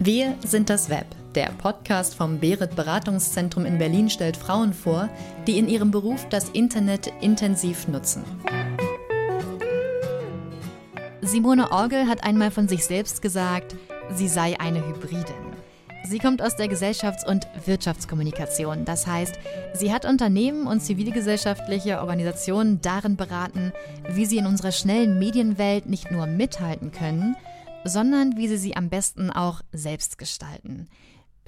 Wir sind das Web. Der Podcast vom Berit Beratungszentrum in Berlin stellt Frauen vor, die in ihrem Beruf das Internet intensiv nutzen. Simone Orgel hat einmal von sich selbst gesagt, sie sei eine Hybridin. Sie kommt aus der Gesellschafts- und Wirtschaftskommunikation. Das heißt, sie hat Unternehmen und zivilgesellschaftliche Organisationen darin beraten, wie sie in unserer schnellen Medienwelt nicht nur mithalten können, sondern wie sie sie am besten auch selbst gestalten.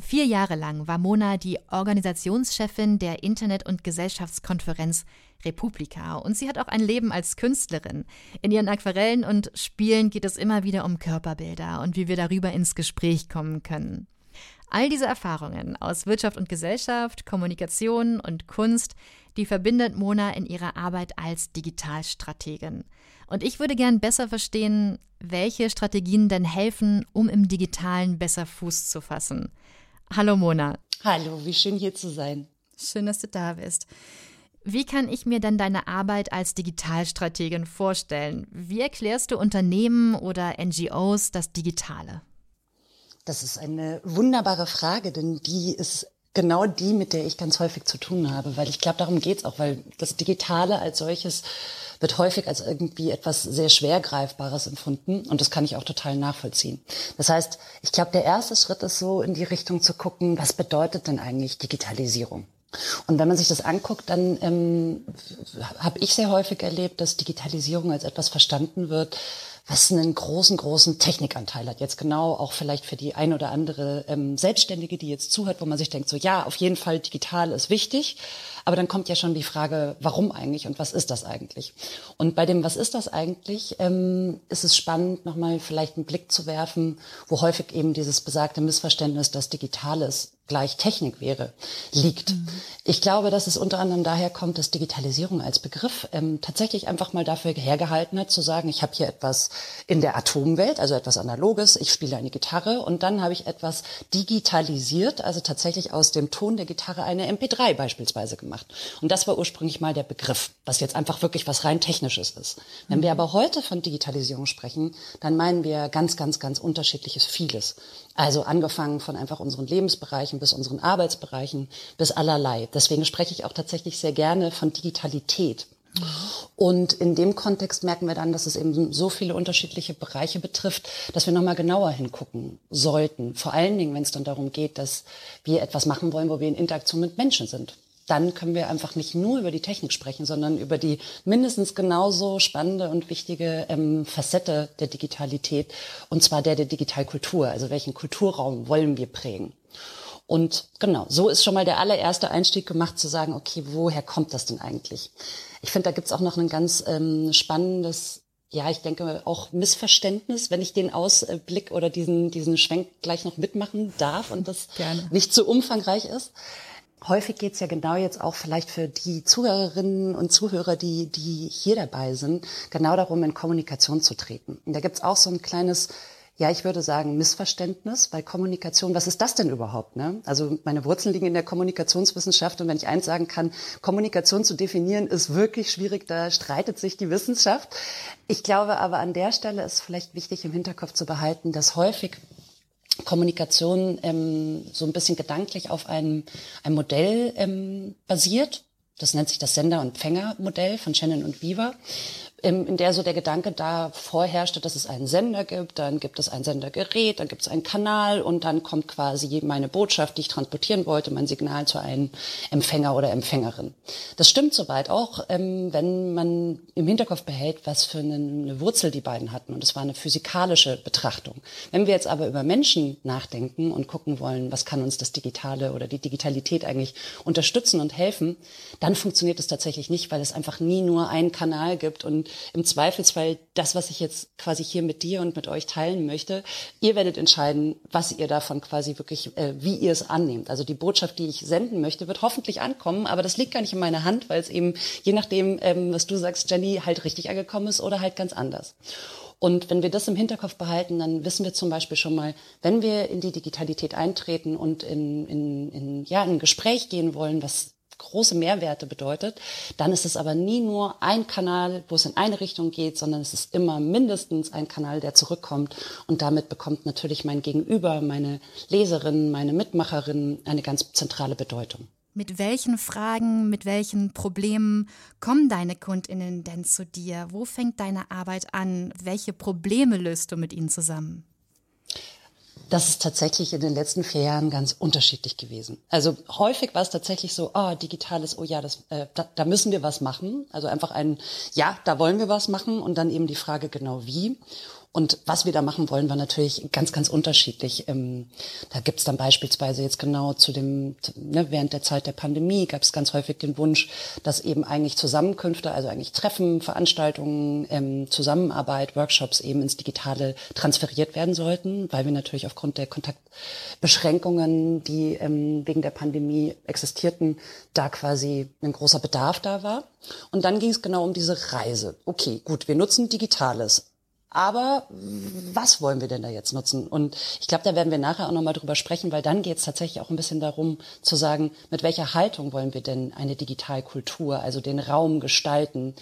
Vier Jahre lang war Mona die Organisationschefin der Internet- und Gesellschaftskonferenz Republika und sie hat auch ein Leben als Künstlerin. In ihren Aquarellen und Spielen geht es immer wieder um Körperbilder und wie wir darüber ins Gespräch kommen können. All diese Erfahrungen aus Wirtschaft und Gesellschaft, Kommunikation und Kunst, die verbindet Mona in ihrer Arbeit als Digitalstrategin. Und ich würde gern besser verstehen, welche Strategien denn helfen, um im Digitalen besser Fuß zu fassen. Hallo Mona. Hallo, wie schön hier zu sein. Schön, dass du da bist. Wie kann ich mir denn deine Arbeit als Digitalstrategin vorstellen? Wie erklärst du Unternehmen oder NGOs das Digitale? Das ist eine wunderbare Frage, denn die ist genau die, mit der ich ganz häufig zu tun habe, weil ich glaube, darum geht's auch, weil das Digitale als solches wird häufig als irgendwie etwas sehr schwer greifbares empfunden und das kann ich auch total nachvollziehen. Das heißt, ich glaube, der erste Schritt ist so in die Richtung zu gucken, was bedeutet denn eigentlich Digitalisierung? Und wenn man sich das anguckt, dann ähm, habe ich sehr häufig erlebt, dass Digitalisierung als etwas verstanden wird, was einen großen, großen Technikanteil hat. Jetzt genau auch vielleicht für die ein oder andere ähm, Selbstständige, die jetzt zuhört, wo man sich denkt, so ja, auf jeden Fall digital ist wichtig. Aber dann kommt ja schon die Frage, warum eigentlich und was ist das eigentlich? Und bei dem, was ist das eigentlich, ähm, ist es spannend, nochmal vielleicht einen Blick zu werfen, wo häufig eben dieses besagte Missverständnis, dass Digitales gleich Technik wäre, liegt. Mhm. Ich glaube, dass es unter anderem daher kommt, dass Digitalisierung als Begriff ähm, tatsächlich einfach mal dafür hergehalten hat, zu sagen, ich habe hier etwas in der Atomwelt, also etwas Analoges, ich spiele eine Gitarre und dann habe ich etwas digitalisiert, also tatsächlich aus dem Ton der Gitarre eine MP3 beispielsweise gemacht. Und das war ursprünglich mal der Begriff, was jetzt einfach wirklich was rein Technisches ist. Wenn mhm. wir aber heute von Digitalisierung sprechen, dann meinen wir ganz, ganz, ganz unterschiedliches vieles. Also angefangen von einfach unseren Lebensbereichen bis unseren Arbeitsbereichen bis allerlei. Deswegen spreche ich auch tatsächlich sehr gerne von Digitalität. Und in dem Kontext merken wir dann, dass es eben so viele unterschiedliche Bereiche betrifft, dass wir nochmal genauer hingucken sollten. Vor allen Dingen, wenn es dann darum geht, dass wir etwas machen wollen, wo wir in Interaktion mit Menschen sind dann können wir einfach nicht nur über die Technik sprechen, sondern über die mindestens genauso spannende und wichtige ähm, Facette der Digitalität, und zwar der der Digitalkultur. Also welchen Kulturraum wollen wir prägen? Und genau, so ist schon mal der allererste Einstieg gemacht, zu sagen, okay, woher kommt das denn eigentlich? Ich finde, da gibt's auch noch ein ganz ähm, spannendes ja, ich denke auch Missverständnis, wenn ich den Ausblick oder diesen, diesen Schwenk gleich noch mitmachen darf und das Gerne. nicht zu umfangreich ist. Häufig geht es ja genau jetzt auch vielleicht für die Zuhörerinnen und Zuhörer, die, die hier dabei sind, genau darum, in Kommunikation zu treten. Und da gibt's auch so ein kleines, ja, ich würde sagen, Missverständnis bei Kommunikation. Was ist das denn überhaupt? Ne? Also meine Wurzeln liegen in der Kommunikationswissenschaft und wenn ich eins sagen kann, Kommunikation zu definieren, ist wirklich schwierig, da streitet sich die Wissenschaft. Ich glaube aber an der Stelle ist vielleicht wichtig im Hinterkopf zu behalten, dass häufig Kommunikation ähm, so ein bisschen gedanklich auf einem, einem Modell ähm, basiert. Das nennt sich das Sender- und Empfängermodell von Shannon und Beaver in der so der Gedanke da vorherrschte, dass es einen Sender gibt, dann gibt es ein Sendergerät, dann gibt es einen Kanal und dann kommt quasi meine Botschaft, die ich transportieren wollte, mein Signal zu einem Empfänger oder Empfängerin. Das stimmt soweit auch, ähm, wenn man im Hinterkopf behält, was für eine, eine Wurzel die beiden hatten. Und es war eine physikalische Betrachtung. Wenn wir jetzt aber über Menschen nachdenken und gucken wollen, was kann uns das Digitale oder die Digitalität eigentlich unterstützen und helfen, dann funktioniert es tatsächlich nicht, weil es einfach nie nur einen Kanal gibt und im Zweifelsfall das, was ich jetzt quasi hier mit dir und mit euch teilen möchte, ihr werdet entscheiden, was ihr davon quasi wirklich, äh, wie ihr es annehmt. Also die Botschaft, die ich senden möchte, wird hoffentlich ankommen, aber das liegt gar nicht in meiner Hand, weil es eben, je nachdem, ähm, was du sagst, Jenny, halt richtig angekommen ist oder halt ganz anders. Und wenn wir das im Hinterkopf behalten, dann wissen wir zum Beispiel schon mal, wenn wir in die Digitalität eintreten und in, in, in, ja, in ein Gespräch gehen wollen, was große Mehrwerte bedeutet, dann ist es aber nie nur ein Kanal, wo es in eine Richtung geht, sondern es ist immer mindestens ein Kanal, der zurückkommt. Und damit bekommt natürlich mein Gegenüber, meine Leserinnen, meine Mitmacherinnen eine ganz zentrale Bedeutung. Mit welchen Fragen, mit welchen Problemen kommen deine Kundinnen denn zu dir? Wo fängt deine Arbeit an? Welche Probleme löst du mit ihnen zusammen? Das ist tatsächlich in den letzten vier Jahren ganz unterschiedlich gewesen. Also häufig war es tatsächlich so, oh, digitales, oh ja, das, äh, da, da müssen wir was machen. Also einfach ein, ja, da wollen wir was machen und dann eben die Frage genau wie. Und was wir da machen wollen, war natürlich ganz, ganz unterschiedlich. Ähm, da gibt's dann beispielsweise jetzt genau zu dem, ne, während der Zeit der Pandemie gab es ganz häufig den Wunsch, dass eben eigentlich Zusammenkünfte, also eigentlich Treffen, Veranstaltungen, ähm, Zusammenarbeit, Workshops eben ins Digitale transferiert werden sollten, weil wir natürlich aufgrund der Kontaktbeschränkungen, die ähm, wegen der Pandemie existierten, da quasi ein großer Bedarf da war. Und dann ging es genau um diese Reise. Okay, gut, wir nutzen Digitales. Aber was wollen wir denn da jetzt nutzen? Und ich glaube, da werden wir nachher auch nochmal drüber sprechen, weil dann geht es tatsächlich auch ein bisschen darum zu sagen, mit welcher Haltung wollen wir denn eine Digitalkultur, also den Raum gestalten,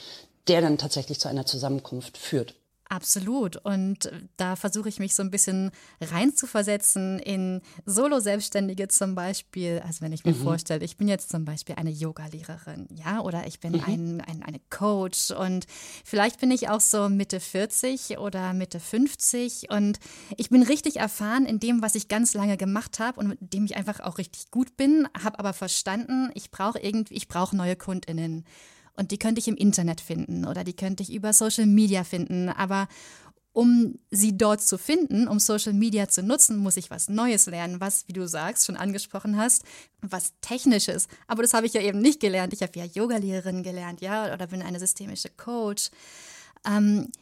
der dann tatsächlich zu einer Zusammenkunft führt. Absolut. Und da versuche ich mich so ein bisschen reinzuversetzen in Solo-Selbstständige zum Beispiel. Also wenn ich mir mhm. vorstelle, ich bin jetzt zum Beispiel eine Yoga-Lehrerin, ja, oder ich bin mhm. ein, ein, eine Coach und vielleicht bin ich auch so Mitte 40 oder Mitte 50 und ich bin richtig erfahren in dem, was ich ganz lange gemacht habe und mit dem ich einfach auch richtig gut bin, habe aber verstanden, ich brauche irgendwie, ich brauche neue KundInnen. Und die könnte ich im Internet finden oder die könnte ich über Social Media finden. Aber um sie dort zu finden, um Social Media zu nutzen, muss ich was Neues lernen, was, wie du sagst, schon angesprochen hast, was Technisches. Aber das habe ich ja eben nicht gelernt. Ich habe ja Yogalehrerin gelernt, ja, oder bin eine systemische Coach. Ähm,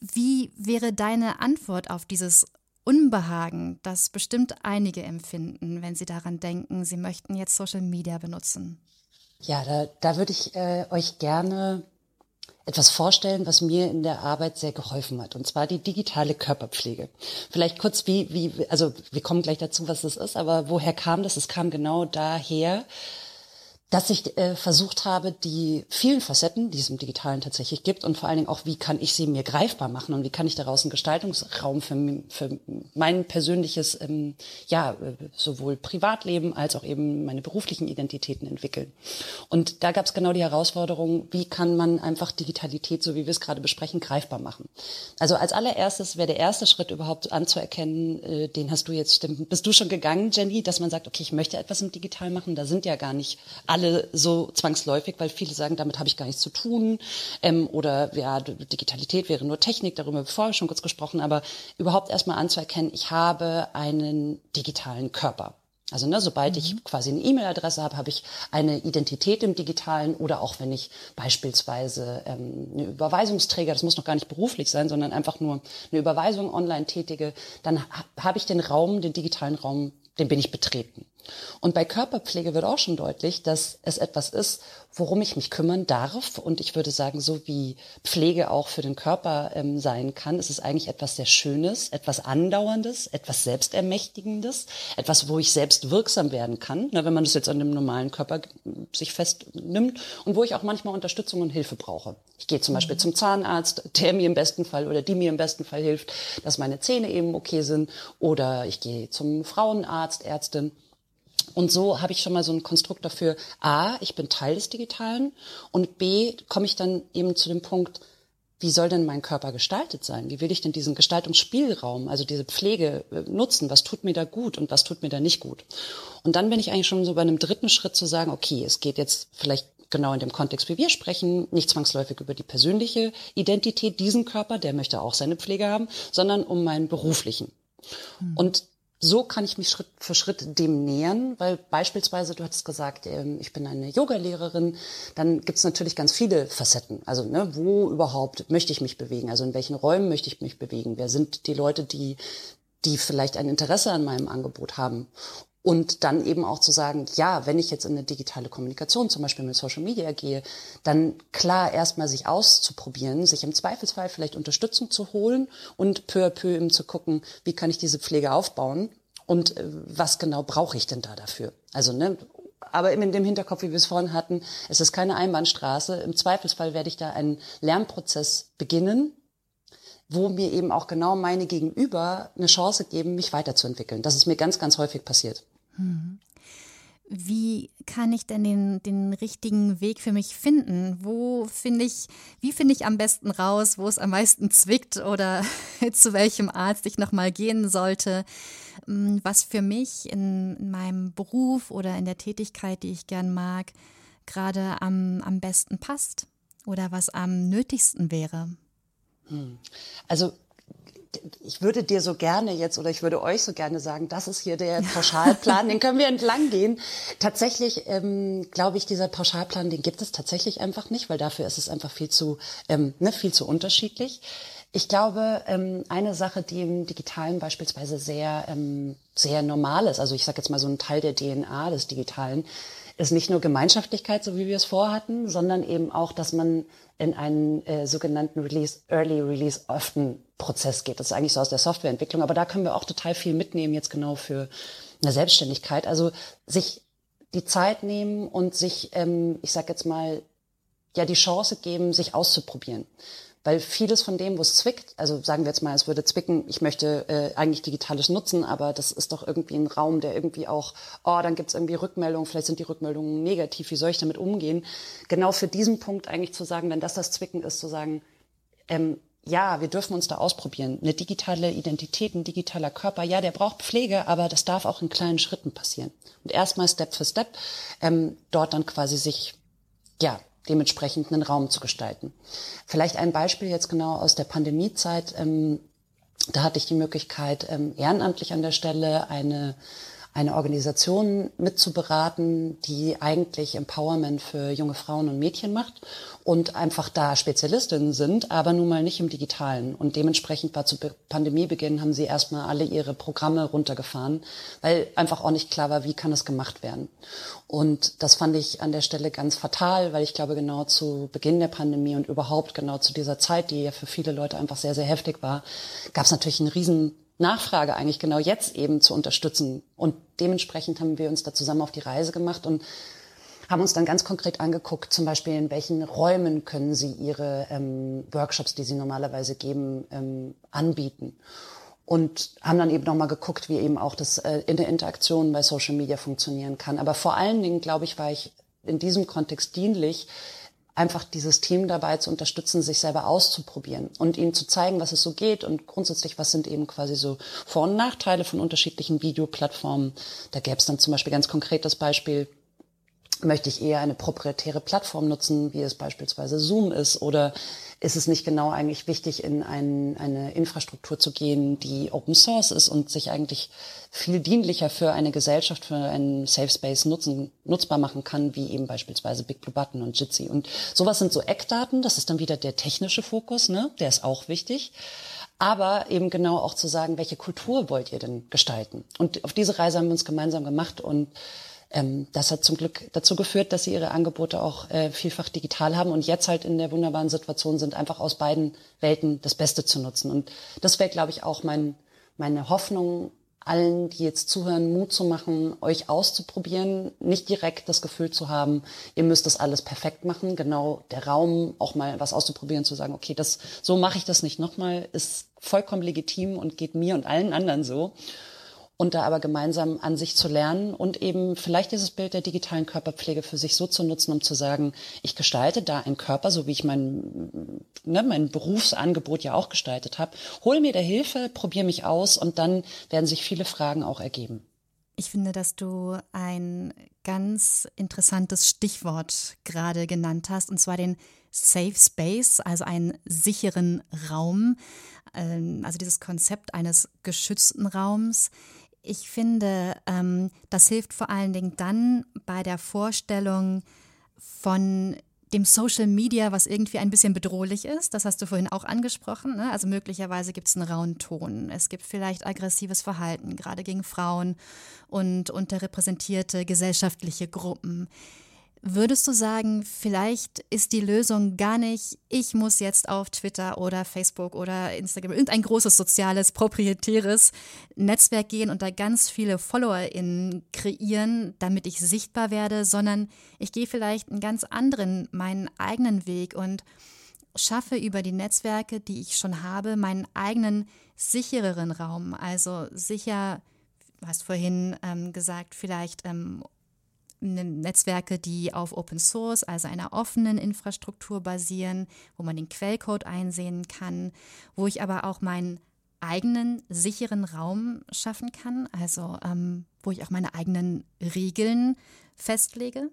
wie wäre deine Antwort auf dieses Unbehagen, das bestimmt einige empfinden, wenn sie daran denken, sie möchten jetzt Social Media benutzen? Ja, da, da würde ich äh, euch gerne etwas vorstellen, was mir in der Arbeit sehr geholfen hat, und zwar die digitale Körperpflege. Vielleicht kurz, wie, wie, also wir kommen gleich dazu, was das ist, aber woher kam das? Es kam genau daher, dass ich äh, versucht habe, die vielen Facetten, die es im Digitalen tatsächlich gibt und vor allen Dingen auch, wie kann ich sie mir greifbar machen und wie kann ich daraus einen Gestaltungsraum für, für mein persönliches, ähm, ja, äh, sowohl Privatleben als auch eben meine beruflichen Identitäten entwickeln. Und da gab es genau die Herausforderung, wie kann man einfach Digitalität, so wie wir es gerade besprechen, greifbar machen. Also als allererstes wäre der erste Schritt überhaupt anzuerkennen, äh, den hast du jetzt, bist du schon gegangen, Jenny, dass man sagt, okay, ich möchte etwas im Digital machen, da sind ja gar nicht alle alle so zwangsläufig, weil viele sagen, damit habe ich gar nichts zu tun. Ähm, oder ja, Digitalität wäre nur Technik, darüber haben wir vorher schon kurz gesprochen, aber überhaupt erstmal anzuerkennen, ich habe einen digitalen Körper. Also ne, sobald mhm. ich quasi eine E-Mail-Adresse habe, habe ich eine Identität im Digitalen oder auch wenn ich beispielsweise ähm, eine Überweisungsträger, das muss noch gar nicht beruflich sein, sondern einfach nur eine Überweisung online tätige, dann ha habe ich den Raum, den digitalen Raum, den bin ich betreten. Und bei Körperpflege wird auch schon deutlich, dass es etwas ist, worum ich mich kümmern darf. Und ich würde sagen, so wie Pflege auch für den Körper ähm, sein kann, ist es eigentlich etwas sehr Schönes, etwas Andauerndes, etwas Selbstermächtigendes, etwas, wo ich selbst wirksam werden kann, ne, wenn man das jetzt an dem normalen Körper sich festnimmt und wo ich auch manchmal Unterstützung und Hilfe brauche. Ich gehe zum Beispiel mhm. zum Zahnarzt, der mir im besten Fall oder die mir im besten Fall hilft, dass meine Zähne eben okay sind. Oder ich gehe zum Frauenarzt, Ärztin und so habe ich schon mal so ein Konstrukt dafür, a, ich bin Teil des Digitalen und b, komme ich dann eben zu dem Punkt, wie soll denn mein Körper gestaltet sein? Wie will ich denn diesen Gestaltungsspielraum, also diese Pflege äh, nutzen? Was tut mir da gut und was tut mir da nicht gut? Und dann bin ich eigentlich schon so bei einem dritten Schritt zu sagen, okay, es geht jetzt vielleicht genau in dem Kontext, wie wir sprechen, nicht zwangsläufig über die persönliche Identität, diesen Körper, der möchte auch seine Pflege haben, sondern um meinen beruflichen. Hm. Und so kann ich mich Schritt für Schritt dem nähern, weil beispielsweise, du hattest gesagt, ähm, ich bin eine Yogalehrerin, dann gibt es natürlich ganz viele Facetten. Also ne, wo überhaupt möchte ich mich bewegen? Also in welchen Räumen möchte ich mich bewegen? Wer sind die Leute, die die vielleicht ein Interesse an meinem Angebot haben? Und dann eben auch zu sagen, ja, wenn ich jetzt in eine digitale Kommunikation, zum Beispiel mit Social Media gehe, dann klar erstmal sich auszuprobieren, sich im Zweifelsfall vielleicht Unterstützung zu holen und peu à peu eben zu gucken, wie kann ich diese Pflege aufbauen und äh, was genau brauche ich denn da dafür? Also ne, aber in dem Hinterkopf, wie wir es vorhin hatten, es ist keine Einbahnstraße. Im Zweifelsfall werde ich da einen Lernprozess beginnen, wo mir eben auch genau meine Gegenüber eine Chance geben, mich weiterzuentwickeln. Das ist mir ganz, ganz häufig passiert. Hm. Wie kann ich denn den, den richtigen Weg für mich finden? Wo finde ich, wie finde ich am besten raus, wo es am meisten zwickt oder zu welchem Arzt ich nochmal gehen sollte? Hm, was für mich in, in meinem Beruf oder in der Tätigkeit, die ich gern mag, gerade am, am besten passt oder was am nötigsten wäre? Hm. Also ich würde dir so gerne jetzt oder ich würde euch so gerne sagen, das ist hier der Pauschalplan, den können wir entlang gehen. Tatsächlich ähm, glaube ich, dieser Pauschalplan, den gibt es tatsächlich einfach nicht, weil dafür ist es einfach viel zu, ähm, ne, viel zu unterschiedlich. Ich glaube, ähm, eine Sache, die im Digitalen beispielsweise sehr, ähm, sehr normal ist, also ich sage jetzt mal so ein Teil der DNA des Digitalen, ist nicht nur Gemeinschaftlichkeit, so wie wir es vorhatten, sondern eben auch, dass man in einen äh, sogenannten Release, Early Release Often Prozess geht. Das ist eigentlich so aus der Softwareentwicklung, aber da können wir auch total viel mitnehmen jetzt genau für eine Selbstständigkeit. Also sich die Zeit nehmen und sich, ähm, ich sag jetzt mal, ja die Chance geben, sich auszuprobieren. Weil vieles von dem, wo es zwickt, also sagen wir jetzt mal, es würde zwicken, ich möchte äh, eigentlich Digitales nutzen, aber das ist doch irgendwie ein Raum, der irgendwie auch, oh, dann gibt es irgendwie Rückmeldungen, vielleicht sind die Rückmeldungen negativ, wie soll ich damit umgehen? Genau für diesen Punkt eigentlich zu sagen, wenn das das Zwicken ist, zu sagen, ähm, ja, wir dürfen uns da ausprobieren. Eine digitale Identität, ein digitaler Körper, ja, der braucht Pflege, aber das darf auch in kleinen Schritten passieren. Und erstmal Step für Step ähm, dort dann quasi sich ja dementsprechend einen Raum zu gestalten. Vielleicht ein Beispiel jetzt genau aus der Pandemiezeit. Ähm, da hatte ich die Möglichkeit, ähm, ehrenamtlich an der Stelle eine eine Organisation mitzuberaten, die eigentlich Empowerment für junge Frauen und Mädchen macht und einfach da Spezialistinnen sind, aber nun mal nicht im Digitalen. Und dementsprechend war zu Pandemiebeginn haben sie erstmal alle ihre Programme runtergefahren, weil einfach auch nicht klar war, wie kann das gemacht werden. Und das fand ich an der Stelle ganz fatal, weil ich glaube, genau zu Beginn der Pandemie und überhaupt genau zu dieser Zeit, die ja für viele Leute einfach sehr, sehr heftig war, gab es natürlich einen riesen Nachfrage eigentlich genau jetzt eben zu unterstützen. Und dementsprechend haben wir uns da zusammen auf die Reise gemacht und haben uns dann ganz konkret angeguckt, zum Beispiel in welchen Räumen können Sie Ihre ähm, Workshops, die Sie normalerweise geben, ähm, anbieten. Und haben dann eben nochmal geguckt, wie eben auch das äh, in der Interaktion bei Social Media funktionieren kann. Aber vor allen Dingen, glaube ich, war ich in diesem Kontext dienlich, einfach dieses Team dabei zu unterstützen, sich selber auszuprobieren und ihnen zu zeigen, was es so geht und grundsätzlich, was sind eben quasi so Vor- und Nachteile von unterschiedlichen Videoplattformen. Da gäbe es dann zum Beispiel ganz konkret das Beispiel, möchte ich eher eine proprietäre Plattform nutzen, wie es beispielsweise Zoom ist, oder ist es nicht genau eigentlich wichtig, in ein, eine Infrastruktur zu gehen, die Open Source ist und sich eigentlich viel dienlicher für eine Gesellschaft, für einen Safe Space nutzen, nutzbar machen kann, wie eben beispielsweise Big Blue Button und Jitsi. Und sowas sind so Eckdaten, das ist dann wieder der technische Fokus, ne? der ist auch wichtig aber eben genau auch zu sagen, welche Kultur wollt ihr denn gestalten? Und auf diese Reise haben wir uns gemeinsam gemacht und ähm, das hat zum Glück dazu geführt, dass sie ihre Angebote auch äh, vielfach digital haben und jetzt halt in der wunderbaren Situation sind, einfach aus beiden Welten das Beste zu nutzen. Und das wäre, glaube ich, auch mein, meine Hoffnung, allen, die jetzt zuhören, Mut zu machen, euch auszuprobieren, nicht direkt das Gefühl zu haben, ihr müsst das alles perfekt machen. Genau der Raum, auch mal was auszuprobieren, zu sagen, okay, das, so mache ich das nicht nochmal, ist vollkommen legitim und geht mir und allen anderen so und da aber gemeinsam an sich zu lernen und eben vielleicht dieses Bild der digitalen Körperpflege für sich so zu nutzen, um zu sagen, ich gestalte da einen Körper, so wie ich mein, ne, mein Berufsangebot ja auch gestaltet habe, hol mir der Hilfe, probiere mich aus und dann werden sich viele Fragen auch ergeben. Ich finde, dass du ein ganz interessantes Stichwort gerade genannt hast, und zwar den Safe Space, also einen sicheren Raum, ähm, also dieses Konzept eines geschützten Raums. Ich finde, ähm, das hilft vor allen Dingen dann bei der Vorstellung von dem Social Media, was irgendwie ein bisschen bedrohlich ist. Das hast du vorhin auch angesprochen. Ne? Also möglicherweise gibt es einen rauen Ton. Es gibt vielleicht aggressives Verhalten, gerade gegen Frauen und unterrepräsentierte gesellschaftliche Gruppen. Würdest du sagen, vielleicht ist die Lösung gar nicht, ich muss jetzt auf Twitter oder Facebook oder Instagram, irgendein großes soziales, proprietäres Netzwerk gehen und da ganz viele FollowerInnen kreieren, damit ich sichtbar werde, sondern ich gehe vielleicht einen ganz anderen, meinen eigenen Weg und schaffe über die Netzwerke, die ich schon habe, meinen eigenen sichereren Raum. Also sicher, du hast vorhin ähm, gesagt, vielleicht ähm, Netzwerke, die auf Open Source, also einer offenen Infrastruktur basieren, wo man den Quellcode einsehen kann, wo ich aber auch meinen eigenen sicheren Raum schaffen kann, also ähm, wo ich auch meine eigenen Regeln festlege.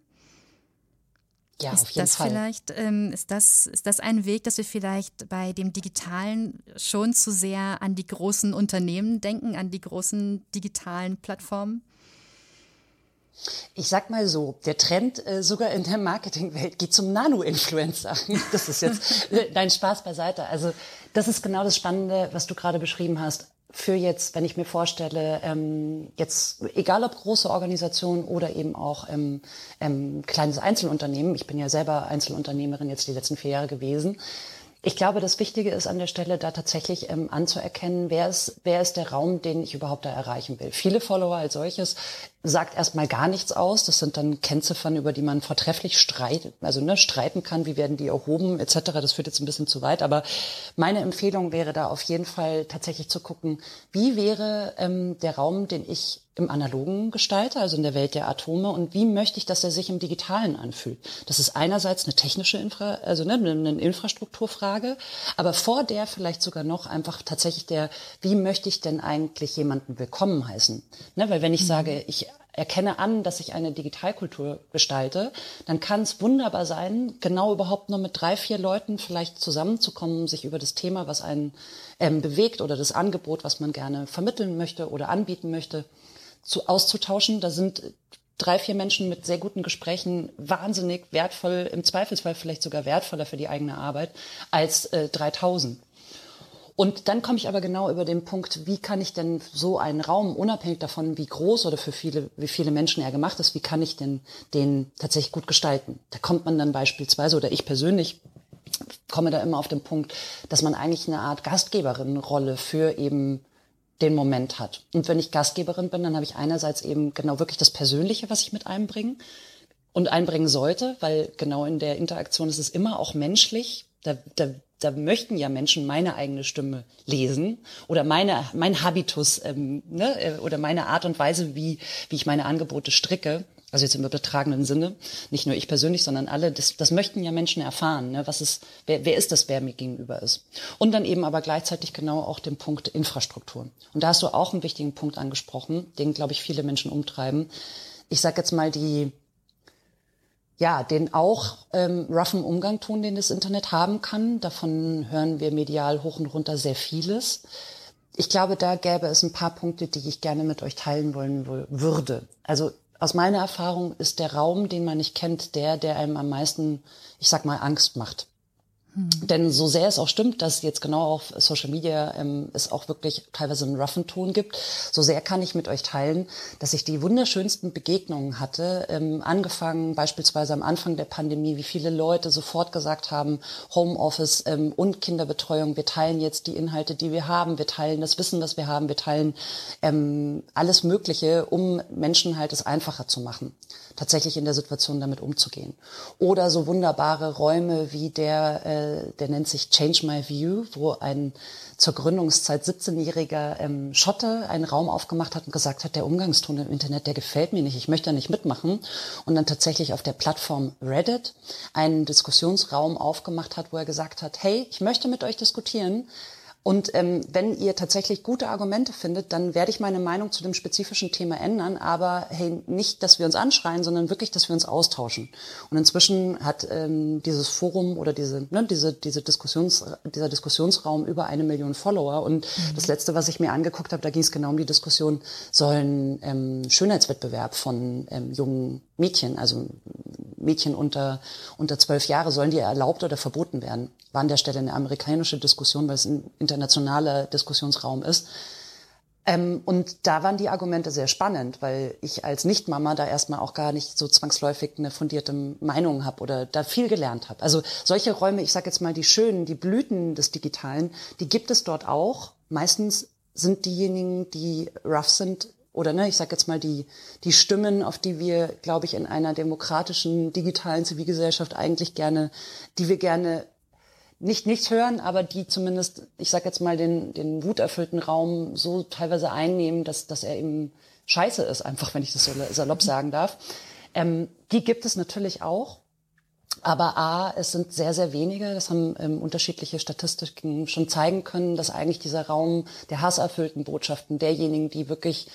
Ja, ist auf jeden das Fall. vielleicht, ähm, ist das, ist das ein Weg, dass wir vielleicht bei dem Digitalen schon zu sehr an die großen Unternehmen denken, an die großen digitalen Plattformen? Ich sag mal so, der Trend äh, sogar in der Marketingwelt geht zum Nano-Influencer. Das ist jetzt äh, dein Spaß beiseite. Also das ist genau das Spannende, was du gerade beschrieben hast. Für jetzt, wenn ich mir vorstelle, ähm, jetzt egal ob große Organisation oder eben auch ähm, ähm, kleines Einzelunternehmen. Ich bin ja selber Einzelunternehmerin jetzt die letzten vier Jahre gewesen ich glaube, das Wichtige ist an der Stelle da tatsächlich ähm, anzuerkennen, wer ist, wer ist der Raum, den ich überhaupt da erreichen will. Viele Follower als solches sagt erstmal gar nichts aus. Das sind dann Kennziffern, über die man vortrefflich streitet, also ne, streiten kann, wie werden die erhoben etc. Das führt jetzt ein bisschen zu weit. Aber meine Empfehlung wäre da auf jeden Fall tatsächlich zu gucken, wie wäre ähm, der Raum, den ich im analogen gestalte, also in der Welt der Atome, und wie möchte ich, dass er sich im digitalen anfühlt. Das ist einerseits eine technische Infra, also ne, eine Infrastrukturfrage, aber vor der vielleicht sogar noch einfach tatsächlich der, wie möchte ich denn eigentlich jemanden willkommen heißen? Ne, weil wenn ich mhm. sage, ich erkenne an, dass ich eine Digitalkultur gestalte, dann kann es wunderbar sein, genau überhaupt nur mit drei, vier Leuten vielleicht zusammenzukommen, sich über das Thema, was einen ähm, bewegt oder das Angebot, was man gerne vermitteln möchte oder anbieten möchte, zu, auszutauschen. Da sind drei, vier Menschen mit sehr guten Gesprächen wahnsinnig wertvoll, im Zweifelsfall vielleicht sogar wertvoller für die eigene Arbeit als äh, 3000. Und dann komme ich aber genau über den Punkt, wie kann ich denn so einen Raum, unabhängig davon, wie groß oder für viele, wie viele Menschen er gemacht ist, wie kann ich denn den tatsächlich gut gestalten? Da kommt man dann beispielsweise, oder ich persönlich komme da immer auf den Punkt, dass man eigentlich eine Art Gastgeberin-Rolle für eben den Moment hat. Und wenn ich Gastgeberin bin, dann habe ich einerseits eben genau wirklich das Persönliche, was ich mit einbringe und einbringen sollte, weil genau in der Interaktion ist es immer auch menschlich. Da, da, da möchten ja Menschen meine eigene Stimme lesen oder meine, mein Habitus ähm, ne, äh, oder meine Art und Weise, wie, wie ich meine Angebote stricke. Also jetzt im übertragenen Sinne, nicht nur ich persönlich, sondern alle, das, das möchten ja Menschen erfahren, ne? was ist, wer, wer ist das, wer mir gegenüber ist. Und dann eben aber gleichzeitig genau auch den Punkt Infrastruktur. Und da hast du auch einen wichtigen Punkt angesprochen, den, glaube ich, viele Menschen umtreiben. Ich sage jetzt mal die, ja, den auch ähm, roughen Umgang tun, den das Internet haben kann. Davon hören wir medial hoch und runter sehr vieles. Ich glaube, da gäbe es ein paar Punkte, die ich gerne mit euch teilen wollen würde. Also aus meiner Erfahrung ist der Raum, den man nicht kennt, der, der einem am meisten, ich sag mal, Angst macht. Denn so sehr es auch stimmt, dass jetzt genau auf Social Media ähm, es auch wirklich teilweise einen roughen Ton gibt, so sehr kann ich mit euch teilen, dass ich die wunderschönsten Begegnungen hatte, ähm, angefangen beispielsweise am Anfang der Pandemie, wie viele Leute sofort gesagt haben, Homeoffice ähm, und Kinderbetreuung, wir teilen jetzt die Inhalte, die wir haben, wir teilen das Wissen, was wir haben, wir teilen ähm, alles Mögliche, um Menschen halt es einfacher zu machen tatsächlich in der Situation damit umzugehen. Oder so wunderbare Räume wie der, äh, der nennt sich Change My View, wo ein zur Gründungszeit 17-jähriger ähm, Schotte einen Raum aufgemacht hat und gesagt hat, der Umgangston im Internet, der gefällt mir nicht, ich möchte da nicht mitmachen. Und dann tatsächlich auf der Plattform Reddit einen Diskussionsraum aufgemacht hat, wo er gesagt hat, hey, ich möchte mit euch diskutieren, und ähm, wenn ihr tatsächlich gute Argumente findet, dann werde ich meine Meinung zu dem spezifischen Thema ändern. Aber hey, nicht, dass wir uns anschreien, sondern wirklich, dass wir uns austauschen. Und inzwischen hat ähm, dieses Forum oder diese, ne, diese, diese Diskussions, dieser Diskussionsraum über eine Million Follower. Und mhm. das letzte, was ich mir angeguckt habe, da ging es genau um die Diskussion, sollen ähm, Schönheitswettbewerb von ähm, jungen Mädchen, also Mädchen unter, unter zwölf Jahre, sollen die erlaubt oder verboten werden? War an der Stelle eine amerikanische Diskussion, weil es ein internationaler Diskussionsraum ist. Ähm, und da waren die Argumente sehr spannend, weil ich als Nichtmama da erstmal auch gar nicht so zwangsläufig eine fundierte Meinung habe oder da viel gelernt habe. Also solche Räume, ich sage jetzt mal die schönen, die Blüten des Digitalen, die gibt es dort auch. Meistens sind diejenigen, die rough sind, oder ne, ich sage jetzt mal die, die Stimmen, auf die wir, glaube ich, in einer demokratischen digitalen Zivilgesellschaft eigentlich gerne, die wir gerne nicht nicht hören, aber die zumindest, ich sage jetzt mal, den, den wuterfüllten Raum so teilweise einnehmen, dass, dass er eben scheiße ist, einfach wenn ich das so salopp sagen darf. Ähm, die gibt es natürlich auch. Aber A, es sind sehr, sehr wenige, das haben ähm, unterschiedliche Statistiken schon zeigen können, dass eigentlich dieser Raum der hasserfüllten Botschaften, derjenigen, die wirklich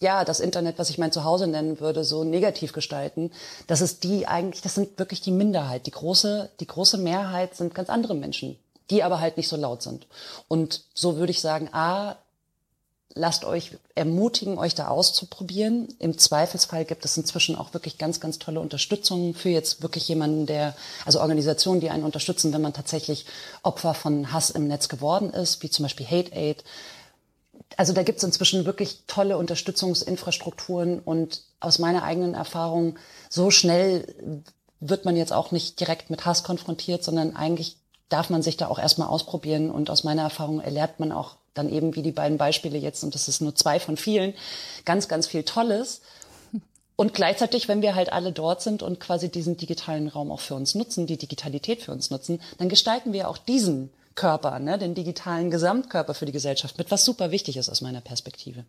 ja, das Internet, was ich mein Zuhause nennen würde, so negativ gestalten, das ist die eigentlich, das sind wirklich die Minderheit. Die große, die große Mehrheit sind ganz andere Menschen, die aber halt nicht so laut sind. Und so würde ich sagen, A, lasst euch ermutigen, euch da auszuprobieren. Im Zweifelsfall gibt es inzwischen auch wirklich ganz, ganz tolle Unterstützung für jetzt wirklich jemanden, der, also Organisationen, die einen unterstützen, wenn man tatsächlich Opfer von Hass im Netz geworden ist, wie zum Beispiel Hate Aid also da gibt es inzwischen wirklich tolle Unterstützungsinfrastrukturen und aus meiner eigenen Erfahrung, so schnell wird man jetzt auch nicht direkt mit Hass konfrontiert, sondern eigentlich darf man sich da auch erstmal ausprobieren und aus meiner Erfahrung erlernt man auch dann eben wie die beiden Beispiele jetzt, und das ist nur zwei von vielen, ganz, ganz viel Tolles. Und gleichzeitig, wenn wir halt alle dort sind und quasi diesen digitalen Raum auch für uns nutzen, die Digitalität für uns nutzen, dann gestalten wir auch diesen Körper, ne, den digitalen Gesamtkörper für die Gesellschaft mit, was super wichtig ist aus meiner Perspektive.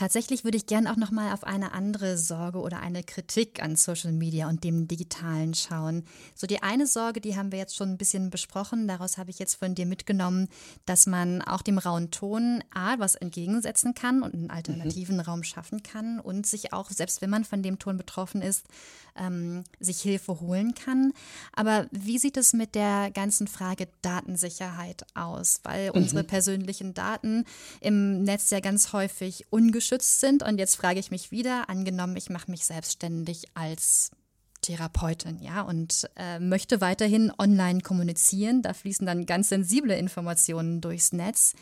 Tatsächlich würde ich gerne auch noch mal auf eine andere Sorge oder eine Kritik an Social Media und dem Digitalen schauen. So die eine Sorge, die haben wir jetzt schon ein bisschen besprochen. Daraus habe ich jetzt von dir mitgenommen, dass man auch dem rauen Ton A was entgegensetzen kann und einen alternativen mhm. Raum schaffen kann und sich auch, selbst wenn man von dem Ton betroffen ist, ähm, sich Hilfe holen kann. Aber wie sieht es mit der ganzen Frage Datensicherheit aus? Weil mhm. unsere persönlichen Daten im Netz ja ganz häufig ungeschützt sind. Und jetzt frage ich mich wieder, angenommen, ich mache mich selbstständig als Therapeutin, ja, und äh, möchte weiterhin online kommunizieren. Da fließen dann ganz sensible Informationen durchs Netz.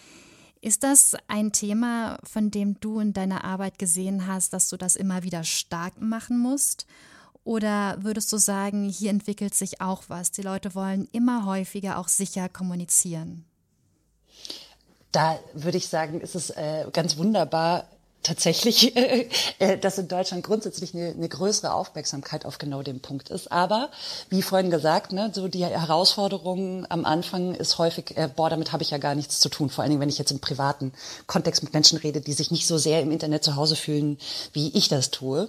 Ist das ein Thema, von dem du in deiner Arbeit gesehen hast, dass du das immer wieder stark machen musst? Oder würdest du sagen, hier entwickelt sich auch was? Die Leute wollen immer häufiger auch sicher kommunizieren. Da würde ich sagen, ist es äh, ganz wunderbar, tatsächlich, äh, dass in Deutschland grundsätzlich eine, eine, größere Aufmerksamkeit auf genau dem Punkt ist. Aber wie vorhin gesagt, ne, so die Herausforderung am Anfang ist häufig, äh, boah, damit habe ich ja gar nichts zu tun. Vor allen Dingen, wenn ich jetzt im privaten Kontext mit Menschen rede, die sich nicht so sehr im Internet zu Hause fühlen, wie ich das tue.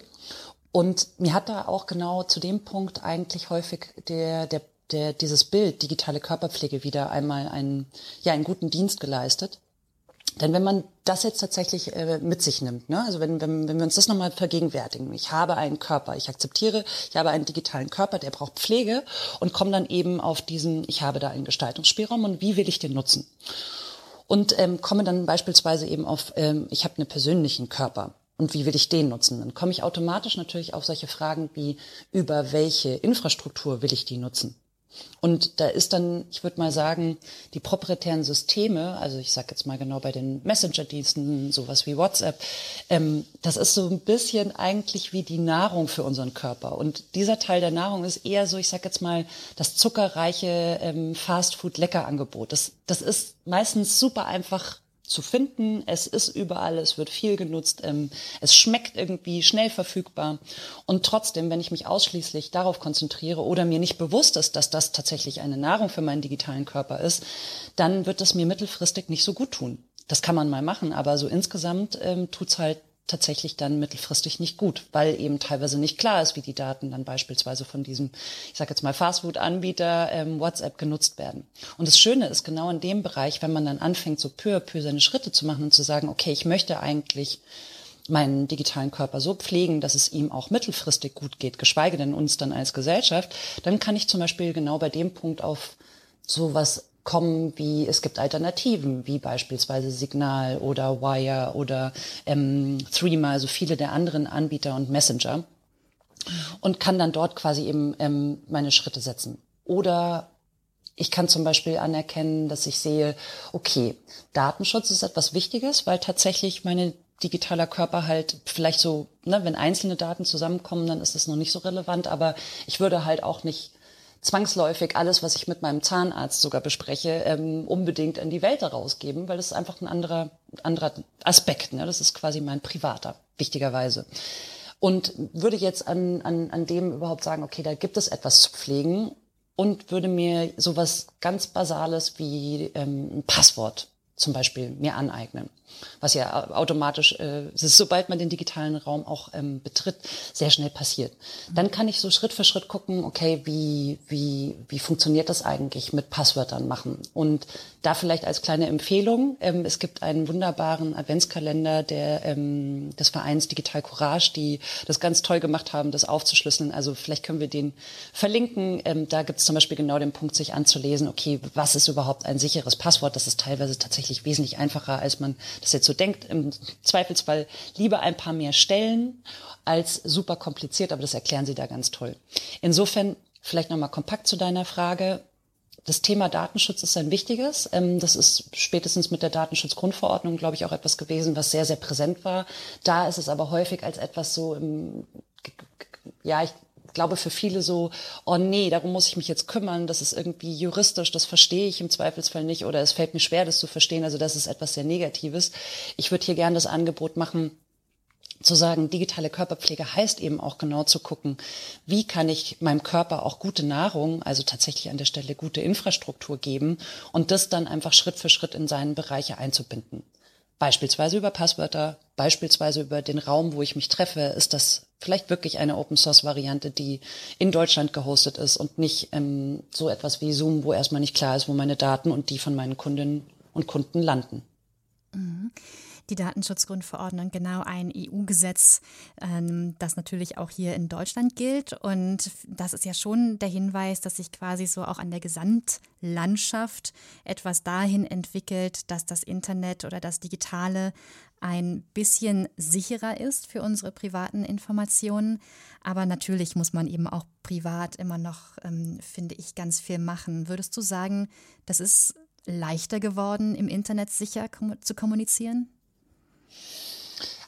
Und mir hat da auch genau zu dem Punkt eigentlich häufig der, der, der, dieses Bild digitale Körperpflege wieder einmal einen, ja, einen guten Dienst geleistet. Denn wenn man das jetzt tatsächlich äh, mit sich nimmt, ne? also wenn, wenn, wenn wir uns das nochmal vergegenwärtigen, ich habe einen Körper, ich akzeptiere, ich habe einen digitalen Körper, der braucht Pflege und komme dann eben auf diesen, ich habe da einen Gestaltungsspielraum und wie will ich den nutzen? Und ähm, komme dann beispielsweise eben auf, ähm, ich habe einen persönlichen Körper und wie will ich den nutzen? Dann komme ich automatisch natürlich auf solche Fragen wie, über welche Infrastruktur will ich die nutzen? Und da ist dann, ich würde mal sagen, die proprietären Systeme, also ich sage jetzt mal genau bei den Messenger-Diensten, sowas wie WhatsApp, ähm, das ist so ein bisschen eigentlich wie die Nahrung für unseren Körper. Und dieser Teil der Nahrung ist eher so, ich sage jetzt mal, das zuckerreiche ähm, Fast-Food-Leckerangebot. Das, das ist meistens super einfach zu finden. Es ist überall, es wird viel genutzt, ähm, es schmeckt irgendwie schnell verfügbar. Und trotzdem, wenn ich mich ausschließlich darauf konzentriere oder mir nicht bewusst ist, dass das tatsächlich eine Nahrung für meinen digitalen Körper ist, dann wird es mir mittelfristig nicht so gut tun. Das kann man mal machen, aber so insgesamt ähm, tut's halt tatsächlich dann mittelfristig nicht gut, weil eben teilweise nicht klar ist, wie die Daten dann beispielsweise von diesem, ich sage jetzt mal Fastfood-Anbieter ähm, WhatsApp genutzt werden. Und das Schöne ist genau in dem Bereich, wenn man dann anfängt, so peu à peu seine Schritte zu machen und zu sagen, okay, ich möchte eigentlich meinen digitalen Körper so pflegen, dass es ihm auch mittelfristig gut geht, geschweige denn uns dann als Gesellschaft, dann kann ich zum Beispiel genau bei dem Punkt auf sowas kommen, wie es gibt Alternativen, wie beispielsweise Signal oder Wire oder ähm, Threema, also viele der anderen Anbieter und Messenger und kann dann dort quasi eben ähm, meine Schritte setzen. Oder ich kann zum Beispiel anerkennen, dass ich sehe, okay, Datenschutz ist etwas Wichtiges, weil tatsächlich meine digitaler Körper halt vielleicht so, ne, wenn einzelne Daten zusammenkommen, dann ist das noch nicht so relevant, aber ich würde halt auch nicht zwangsläufig alles, was ich mit meinem Zahnarzt sogar bespreche, ähm, unbedingt in die Welt herausgeben, weil das ist einfach ein anderer, anderer Aspekt. Ne? Das ist quasi mein privater, wichtigerweise. Und würde jetzt an, an, an dem überhaupt sagen, okay, da gibt es etwas zu pflegen und würde mir sowas ganz Basales wie ähm, ein Passwort zum Beispiel mir aneignen was ja automatisch, äh, ist, sobald man den digitalen Raum auch ähm, betritt, sehr schnell passiert. Dann kann ich so Schritt für Schritt gucken, okay, wie, wie, wie funktioniert das eigentlich mit Passwörtern machen? Und da vielleicht als kleine Empfehlung, ähm, es gibt einen wunderbaren Adventskalender der, ähm, des Vereins Digital Courage, die das ganz toll gemacht haben, das aufzuschlüsseln. Also vielleicht können wir den verlinken. Ähm, da gibt es zum Beispiel genau den Punkt, sich anzulesen, okay, was ist überhaupt ein sicheres Passwort? Das ist teilweise tatsächlich wesentlich einfacher, als man das jetzt so denkt, im Zweifelsfall lieber ein paar mehr Stellen als super kompliziert, aber das erklären Sie da ganz toll. Insofern vielleicht nochmal kompakt zu deiner Frage. Das Thema Datenschutz ist ein wichtiges. Ähm, das ist spätestens mit der Datenschutzgrundverordnung, glaube ich, auch etwas gewesen, was sehr, sehr präsent war. Da ist es aber häufig als etwas so im, ja, ich glaube für viele so, oh nee, darum muss ich mich jetzt kümmern, das ist irgendwie juristisch, das verstehe ich im Zweifelsfall nicht oder es fällt mir schwer, das zu verstehen. Also das ist etwas sehr Negatives. Ich würde hier gerne das Angebot machen, zu sagen, digitale Körperpflege heißt eben auch genau zu gucken, wie kann ich meinem Körper auch gute Nahrung, also tatsächlich an der Stelle gute Infrastruktur geben und das dann einfach Schritt für Schritt in seinen Bereiche einzubinden. Beispielsweise über Passwörter, beispielsweise über den Raum, wo ich mich treffe, ist das vielleicht wirklich eine Open Source Variante, die in Deutschland gehostet ist und nicht ähm, so etwas wie Zoom, wo erstmal nicht klar ist, wo meine Daten und die von meinen Kundinnen und Kunden landen. Mhm die Datenschutzgrundverordnung genau ein EU-Gesetz, ähm, das natürlich auch hier in Deutschland gilt. Und das ist ja schon der Hinweis, dass sich quasi so auch an der Gesamtlandschaft etwas dahin entwickelt, dass das Internet oder das Digitale ein bisschen sicherer ist für unsere privaten Informationen. Aber natürlich muss man eben auch privat immer noch, ähm, finde ich, ganz viel machen. Würdest du sagen, das ist leichter geworden, im Internet sicher kom zu kommunizieren?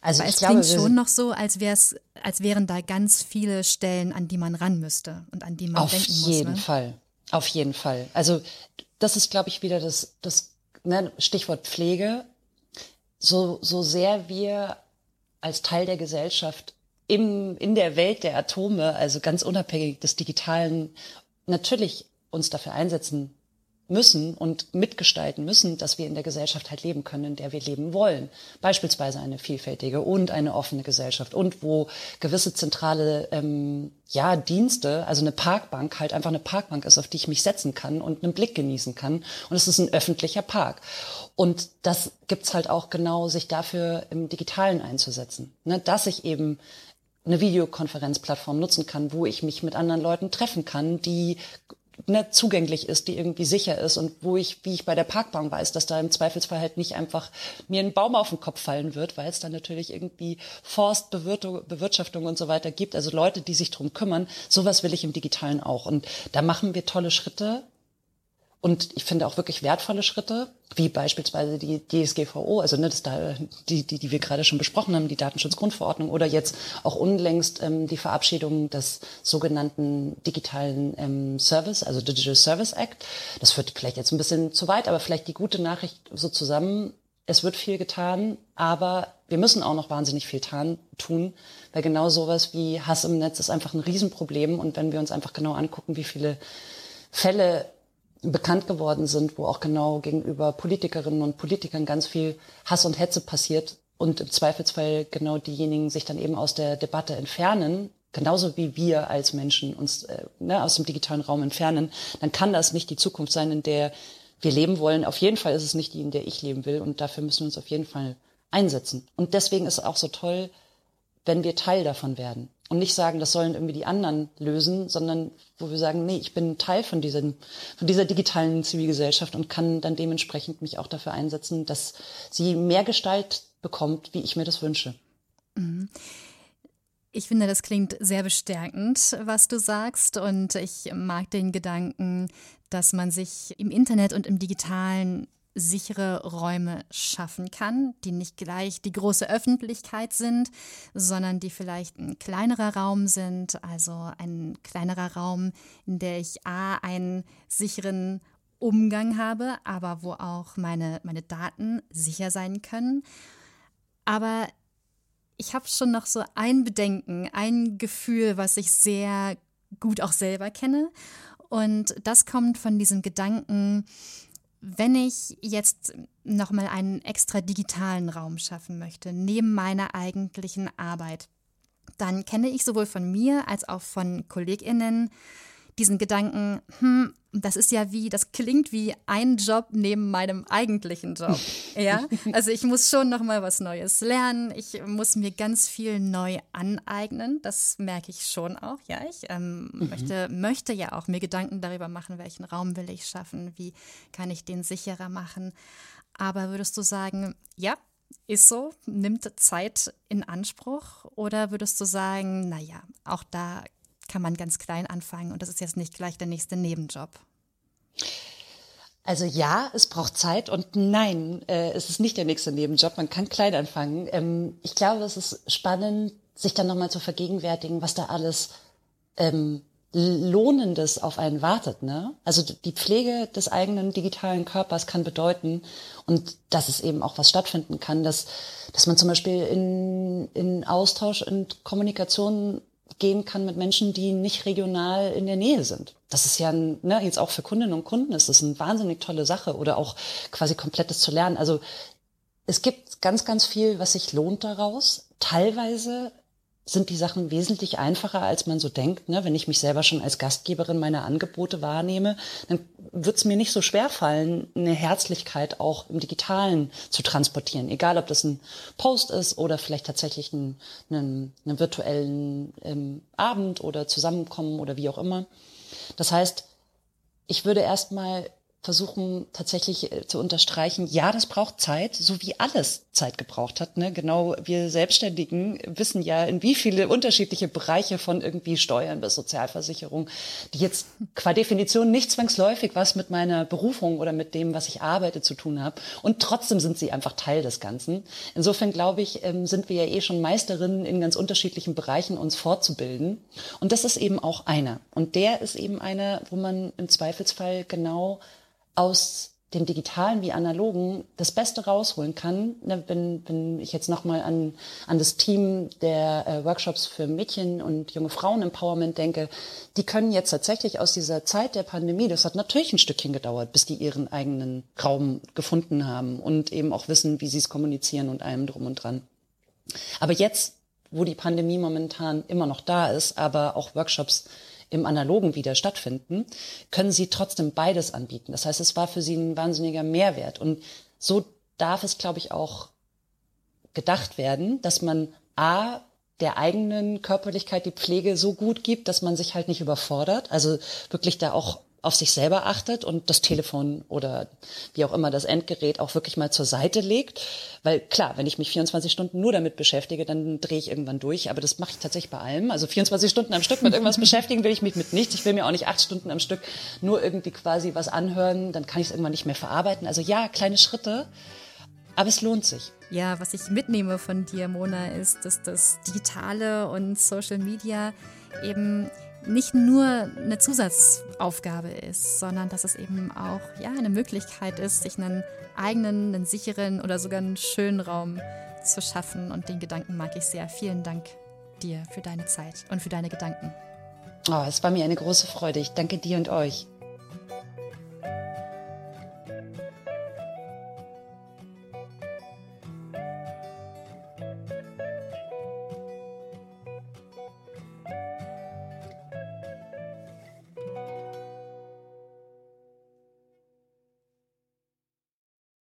Also Weil es glaube, klingt schon noch so, als, wär's, als wären da ganz viele Stellen, an die man ran müsste und an die man denken muss. Auf jeden ne? Fall. Auf jeden Fall. Also das ist, glaube ich, wieder das, das ne, Stichwort Pflege. So, so sehr wir als Teil der Gesellschaft im, in der Welt der Atome, also ganz unabhängig des Digitalen, natürlich uns dafür einsetzen müssen und mitgestalten müssen, dass wir in der Gesellschaft halt leben können, in der wir leben wollen. Beispielsweise eine vielfältige und eine offene Gesellschaft und wo gewisse zentrale ähm, ja, Dienste, also eine Parkbank halt einfach eine Parkbank ist, auf die ich mich setzen kann und einen Blick genießen kann. Und es ist ein öffentlicher Park. Und das gibt's halt auch genau, sich dafür im Digitalen einzusetzen. Ne? Dass ich eben eine Videokonferenzplattform nutzen kann, wo ich mich mit anderen Leuten treffen kann, die ne, zugänglich ist, die irgendwie sicher ist und wo ich, wie ich bei der Parkbank weiß, dass da im Zweifelsfall halt nicht einfach mir ein Baum auf den Kopf fallen wird, weil es dann natürlich irgendwie Forstbewirtschaftung und so weiter gibt, also Leute, die sich drum kümmern. Sowas will ich im Digitalen auch. Und da machen wir tolle Schritte und ich finde auch wirklich wertvolle Schritte, wie beispielsweise die DSGVO, also ne, das da, die, die, die wir gerade schon besprochen haben, die Datenschutzgrundverordnung oder jetzt auch unlängst ähm, die Verabschiedung des sogenannten digitalen ähm, Service, also Digital Service Act. Das führt vielleicht jetzt ein bisschen zu weit, aber vielleicht die gute Nachricht so zusammen. Es wird viel getan, aber wir müssen auch noch wahnsinnig viel tan, tun, weil genau sowas wie Hass im Netz ist einfach ein Riesenproblem. Und wenn wir uns einfach genau angucken, wie viele Fälle bekannt geworden sind, wo auch genau gegenüber Politikerinnen und Politikern ganz viel Hass und Hetze passiert und im Zweifelsfall genau diejenigen sich dann eben aus der Debatte entfernen, genauso wie wir als Menschen uns äh, ne, aus dem digitalen Raum entfernen, dann kann das nicht die Zukunft sein, in der wir leben wollen. Auf jeden Fall ist es nicht die, in der ich leben will und dafür müssen wir uns auf jeden Fall einsetzen. Und deswegen ist es auch so toll, wenn wir Teil davon werden und nicht sagen, das sollen irgendwie die anderen lösen, sondern wo wir sagen, nee, ich bin Teil von, diesen, von dieser digitalen Zivilgesellschaft und kann dann dementsprechend mich auch dafür einsetzen, dass sie mehr Gestalt bekommt, wie ich mir das wünsche. Mhm. Ich finde, das klingt sehr bestärkend, was du sagst. Und ich mag den Gedanken, dass man sich im Internet und im digitalen sichere Räume schaffen kann, die nicht gleich die große Öffentlichkeit sind, sondern die vielleicht ein kleinerer Raum sind, also ein kleinerer Raum, in der ich a einen sicheren Umgang habe, aber wo auch meine, meine Daten sicher sein können. Aber ich habe schon noch so ein Bedenken, ein Gefühl, was ich sehr gut auch selber kenne. Und das kommt von diesem Gedanken, wenn ich jetzt nochmal einen extra digitalen Raum schaffen möchte, neben meiner eigentlichen Arbeit, dann kenne ich sowohl von mir als auch von KollegInnen diesen Gedanken, hm, das ist ja wie, das klingt wie ein Job neben meinem eigentlichen Job. Ja, also ich muss schon noch mal was Neues lernen. Ich muss mir ganz viel neu aneignen. Das merke ich schon auch. Ja, ich ähm, mhm. möchte, möchte ja auch mir Gedanken darüber machen, welchen Raum will ich schaffen, wie kann ich den sicherer machen. Aber würdest du sagen, ja, ist so, nimmt Zeit in Anspruch? Oder würdest du sagen, naja, auch da kann man ganz klein anfangen und das ist jetzt nicht gleich der nächste Nebenjob? Also ja, es braucht Zeit und nein, äh, es ist nicht der nächste Nebenjob. Man kann klein anfangen. Ähm, ich glaube, es ist spannend, sich dann nochmal zu vergegenwärtigen, was da alles ähm, Lohnendes auf einen wartet. Ne? Also die Pflege des eigenen digitalen Körpers kann bedeuten, und dass es eben auch was stattfinden kann, dass, dass man zum Beispiel in, in Austausch und Kommunikation gehen kann mit Menschen, die nicht regional in der Nähe sind. Das ist ja ein, ne, jetzt auch für Kundinnen und Kunden ist das eine wahnsinnig tolle Sache oder auch quasi komplettes zu lernen. Also es gibt ganz, ganz viel, was sich lohnt daraus. Teilweise sind die Sachen wesentlich einfacher, als man so denkt. Ne? Wenn ich mich selber schon als Gastgeberin meiner Angebote wahrnehme, dann wird es mir nicht so schwer fallen, eine Herzlichkeit auch im Digitalen zu transportieren. Egal, ob das ein Post ist oder vielleicht tatsächlich einen, einen, einen virtuellen ähm, Abend oder Zusammenkommen oder wie auch immer. Das heißt, ich würde erstmal versuchen tatsächlich äh, zu unterstreichen, ja, das braucht Zeit, so wie alles Zeit gebraucht hat. Ne? Genau, wir Selbstständigen wissen ja, in wie viele unterschiedliche Bereiche von irgendwie Steuern bis Sozialversicherung, die jetzt qua Definition nicht zwangsläufig was mit meiner Berufung oder mit dem, was ich arbeite, zu tun haben. Und trotzdem sind sie einfach Teil des Ganzen. Insofern glaube ich, ähm, sind wir ja eh schon Meisterinnen in ganz unterschiedlichen Bereichen, uns fortzubilden. Und das ist eben auch einer. Und der ist eben einer, wo man im Zweifelsfall genau aus dem digitalen wie analogen das Beste rausholen kann. Ne, wenn, wenn ich jetzt nochmal an, an das Team der äh, Workshops für Mädchen und junge Frauen Empowerment denke, die können jetzt tatsächlich aus dieser Zeit der Pandemie, das hat natürlich ein Stückchen gedauert, bis die ihren eigenen Raum gefunden haben und eben auch wissen, wie sie es kommunizieren und allem drum und dran. Aber jetzt, wo die Pandemie momentan immer noch da ist, aber auch Workshops im Analogen wieder stattfinden, können sie trotzdem beides anbieten. Das heißt, es war für sie ein wahnsinniger Mehrwert. Und so darf es, glaube ich, auch gedacht werden, dass man A, der eigenen Körperlichkeit die Pflege so gut gibt, dass man sich halt nicht überfordert. Also wirklich da auch auf sich selber achtet und das Telefon oder wie auch immer das Endgerät auch wirklich mal zur Seite legt. Weil klar, wenn ich mich 24 Stunden nur damit beschäftige, dann drehe ich irgendwann durch. Aber das mache ich tatsächlich bei allem. Also 24 Stunden am Stück mit irgendwas beschäftigen will ich mich mit nichts. Ich will mir auch nicht acht Stunden am Stück nur irgendwie quasi was anhören. Dann kann ich es irgendwann nicht mehr verarbeiten. Also ja, kleine Schritte. Aber es lohnt sich. Ja, was ich mitnehme von dir, Mona, ist, dass das Digitale und Social Media eben nicht nur eine Zusatzaufgabe ist, sondern dass es eben auch ja, eine Möglichkeit ist, sich einen eigenen, einen sicheren oder sogar einen schönen Raum zu schaffen. Und den Gedanken mag ich sehr. Vielen Dank dir für deine Zeit und für deine Gedanken. Oh, es war mir eine große Freude. Ich danke dir und euch.